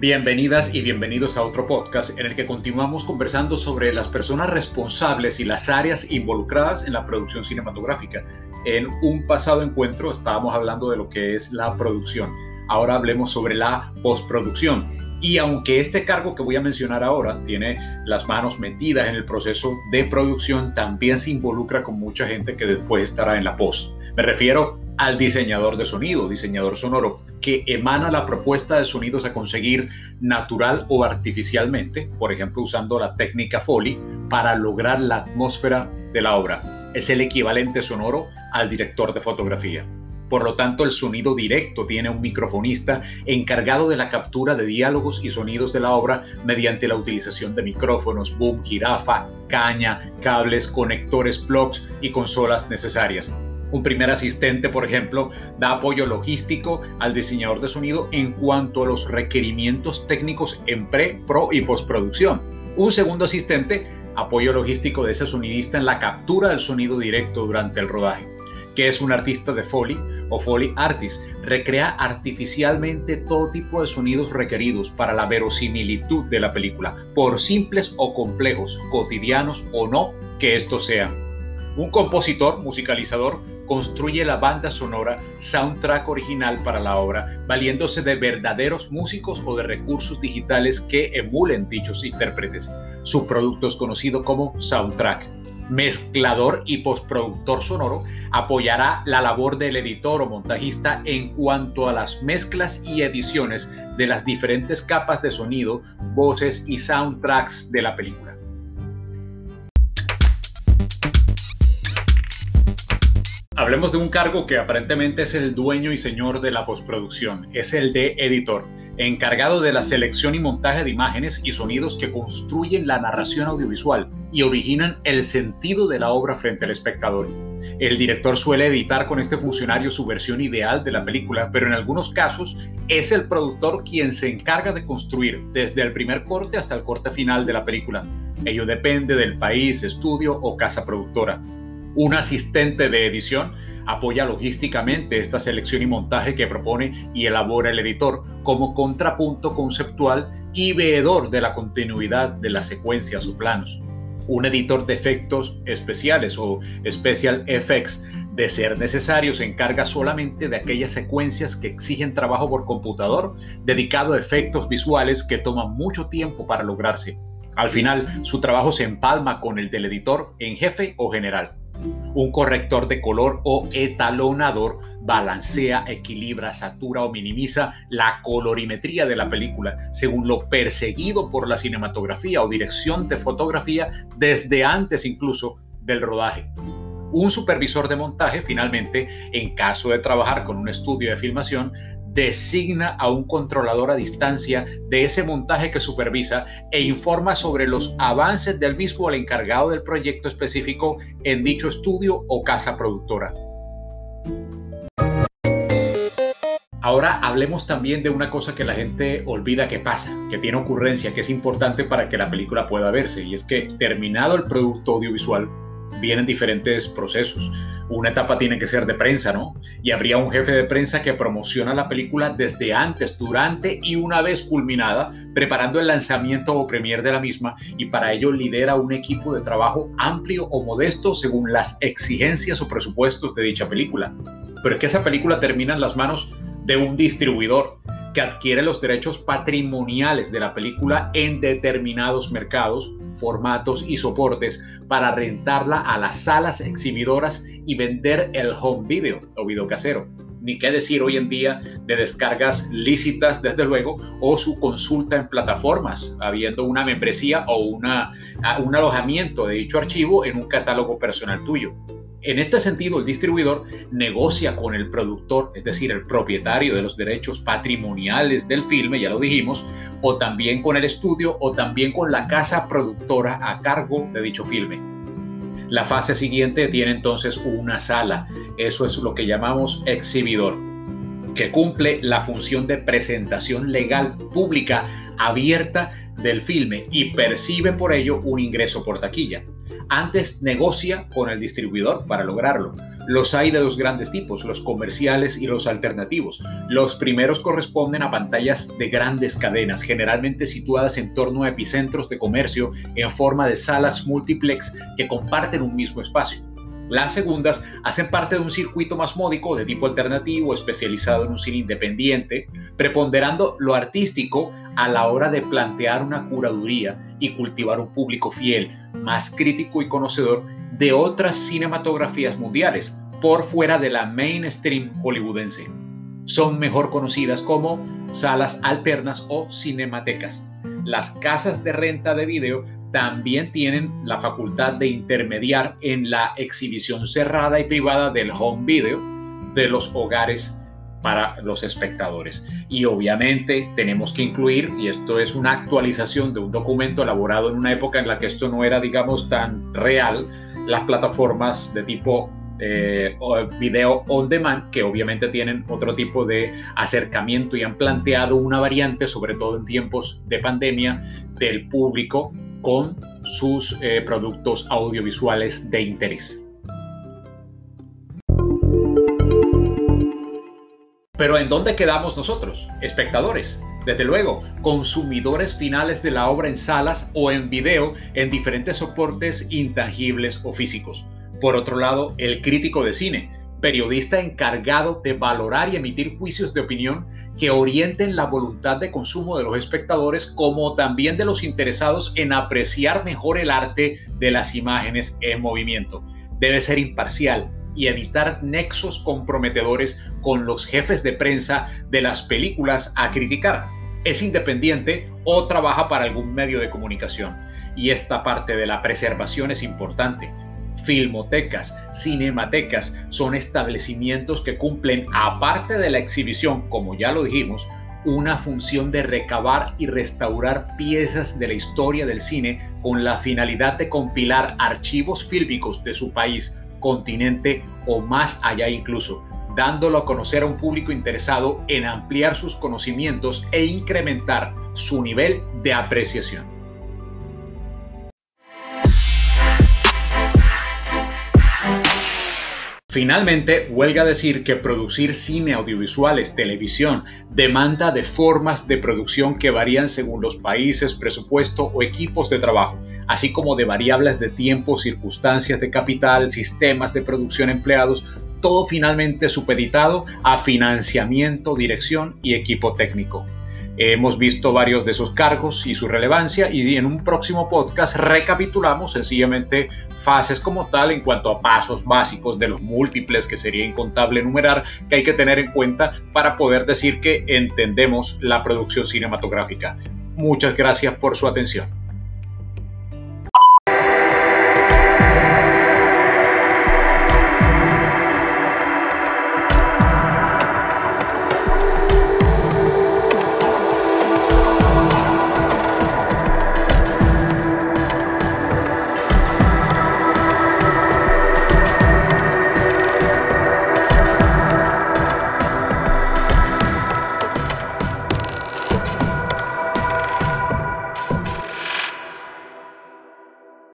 Bienvenidas y bienvenidos a otro podcast en el que continuamos conversando sobre las personas responsables y las áreas involucradas en la producción cinematográfica. En un pasado encuentro estábamos hablando de lo que es la producción. Ahora hablemos sobre la postproducción. Y aunque este cargo que voy a mencionar ahora tiene las manos metidas en el proceso de producción, también se involucra con mucha gente que después estará en la post. Me refiero al diseñador de sonido, diseñador sonoro, que emana la propuesta de sonidos a conseguir natural o artificialmente, por ejemplo usando la técnica Foley, para lograr la atmósfera de la obra. Es el equivalente sonoro al director de fotografía. Por lo tanto, el sonido directo tiene un microfonista encargado de la captura de diálogos y sonidos de la obra mediante la utilización de micrófonos, boom, jirafa, caña, cables, conectores, plugs y consolas necesarias. Un primer asistente, por ejemplo, da apoyo logístico al diseñador de sonido en cuanto a los requerimientos técnicos en pre, pro y postproducción. Un segundo asistente, apoyo logístico de ese sonidista en la captura del sonido directo durante el rodaje que es un artista de Foley o Foley Artist. Recrea artificialmente todo tipo de sonidos requeridos para la verosimilitud de la película, por simples o complejos, cotidianos o no que estos sean. Un compositor, musicalizador, construye la banda sonora, soundtrack original para la obra, valiéndose de verdaderos músicos o de recursos digitales que emulen dichos intérpretes. Su producto es conocido como soundtrack. Mezclador y postproductor sonoro apoyará la labor del editor o montajista en cuanto a las mezclas y ediciones de las diferentes capas de sonido, voces y soundtracks de la película. Hablemos de un cargo que aparentemente es el dueño y señor de la postproducción, es el de editor, encargado de la selección y montaje de imágenes y sonidos que construyen la narración audiovisual y originan el sentido de la obra frente al espectador. El director suele editar con este funcionario su versión ideal de la película, pero en algunos casos es el productor quien se encarga de construir desde el primer corte hasta el corte final de la película. Ello depende del país, estudio o casa productora. Un asistente de edición apoya logísticamente esta selección y montaje que propone y elabora el editor como contrapunto conceptual y veedor de la continuidad de las secuencias o planos. Un editor de efectos especiales o special effects, de ser necesario, se encarga solamente de aquellas secuencias que exigen trabajo por computador dedicado a efectos visuales que toman mucho tiempo para lograrse. Al final, su trabajo se empalma con el del editor en jefe o general. Un corrector de color o etalonador balancea, equilibra, satura o minimiza la colorimetría de la película según lo perseguido por la cinematografía o dirección de fotografía desde antes incluso del rodaje. Un supervisor de montaje, finalmente, en caso de trabajar con un estudio de filmación, designa a un controlador a distancia de ese montaje que supervisa e informa sobre los avances del mismo al encargado del proyecto específico en dicho estudio o casa productora. Ahora hablemos también de una cosa que la gente olvida que pasa, que tiene ocurrencia, que es importante para que la película pueda verse, y es que terminado el producto audiovisual, vienen diferentes procesos. Una etapa tiene que ser de prensa, ¿no? Y habría un jefe de prensa que promociona la película desde antes, durante y una vez culminada, preparando el lanzamiento o premier de la misma y para ello lidera un equipo de trabajo amplio o modesto según las exigencias o presupuestos de dicha película. Pero es que esa película termina en las manos de un distribuidor adquiere los derechos patrimoniales de la película en determinados mercados, formatos y soportes para rentarla a las salas exhibidoras y vender el home video o video casero. Ni qué decir hoy en día de descargas lícitas, desde luego, o su consulta en plataformas, habiendo una membresía o una, un alojamiento de dicho archivo en un catálogo personal tuyo. En este sentido, el distribuidor negocia con el productor, es decir, el propietario de los derechos patrimoniales del filme, ya lo dijimos, o también con el estudio o también con la casa productora a cargo de dicho filme. La fase siguiente tiene entonces una sala, eso es lo que llamamos exhibidor, que cumple la función de presentación legal pública abierta del filme y percibe por ello un ingreso por taquilla. antes negocia con el distribuidor para lograrlo. Los hay de dos grandes tipos, los comerciales y los alternativos. Los primeros corresponden a pantallas de grandes cadenas, generalmente situadas en torno a epicentros de comercio en forma de salas multiplex que comparten un mismo espacio. Las segundas hacen parte de un circuito más módico de tipo alternativo, especializado en un cine independiente, preponderando lo artístico a la hora de plantear una curaduría y cultivar un público fiel, más crítico y conocedor de otras cinematografías mundiales, por fuera de la mainstream hollywoodense. Son mejor conocidas como salas alternas o cinematecas. Las casas de renta de video también tienen la facultad de intermediar en la exhibición cerrada y privada del home video de los hogares para los espectadores. Y obviamente tenemos que incluir, y esto es una actualización de un documento elaborado en una época en la que esto no era, digamos, tan real, las plataformas de tipo eh, video on demand, que obviamente tienen otro tipo de acercamiento y han planteado una variante, sobre todo en tiempos de pandemia, del público con sus eh, productos audiovisuales de interés. Pero ¿en dónde quedamos nosotros, espectadores? Desde luego, consumidores finales de la obra en salas o en video en diferentes soportes intangibles o físicos. Por otro lado, el crítico de cine, periodista encargado de valorar y emitir juicios de opinión que orienten la voluntad de consumo de los espectadores como también de los interesados en apreciar mejor el arte de las imágenes en movimiento. Debe ser imparcial y evitar nexos comprometedores con los jefes de prensa de las películas a criticar. Es independiente o trabaja para algún medio de comunicación. Y esta parte de la preservación es importante Filmotecas, cinematecas son establecimientos que cumplen, aparte de la exhibición, como ya lo dijimos, una función de recabar y restaurar piezas de la historia del cine con la finalidad de compilar archivos fílmicos de su país, continente o más allá incluso, dándolo a conocer a un público interesado en ampliar sus conocimientos e incrementar su nivel de apreciación. Finalmente, huelga decir que producir cine, audiovisuales, televisión, demanda de formas de producción que varían según los países, presupuesto o equipos de trabajo, así como de variables de tiempo, circunstancias de capital, sistemas de producción empleados, todo finalmente supeditado a financiamiento, dirección y equipo técnico. Hemos visto varios de sus cargos y su relevancia y en un próximo podcast recapitulamos sencillamente fases como tal en cuanto a pasos básicos de los múltiples que sería incontable enumerar que hay que tener en cuenta para poder decir que entendemos la producción cinematográfica. Muchas gracias por su atención.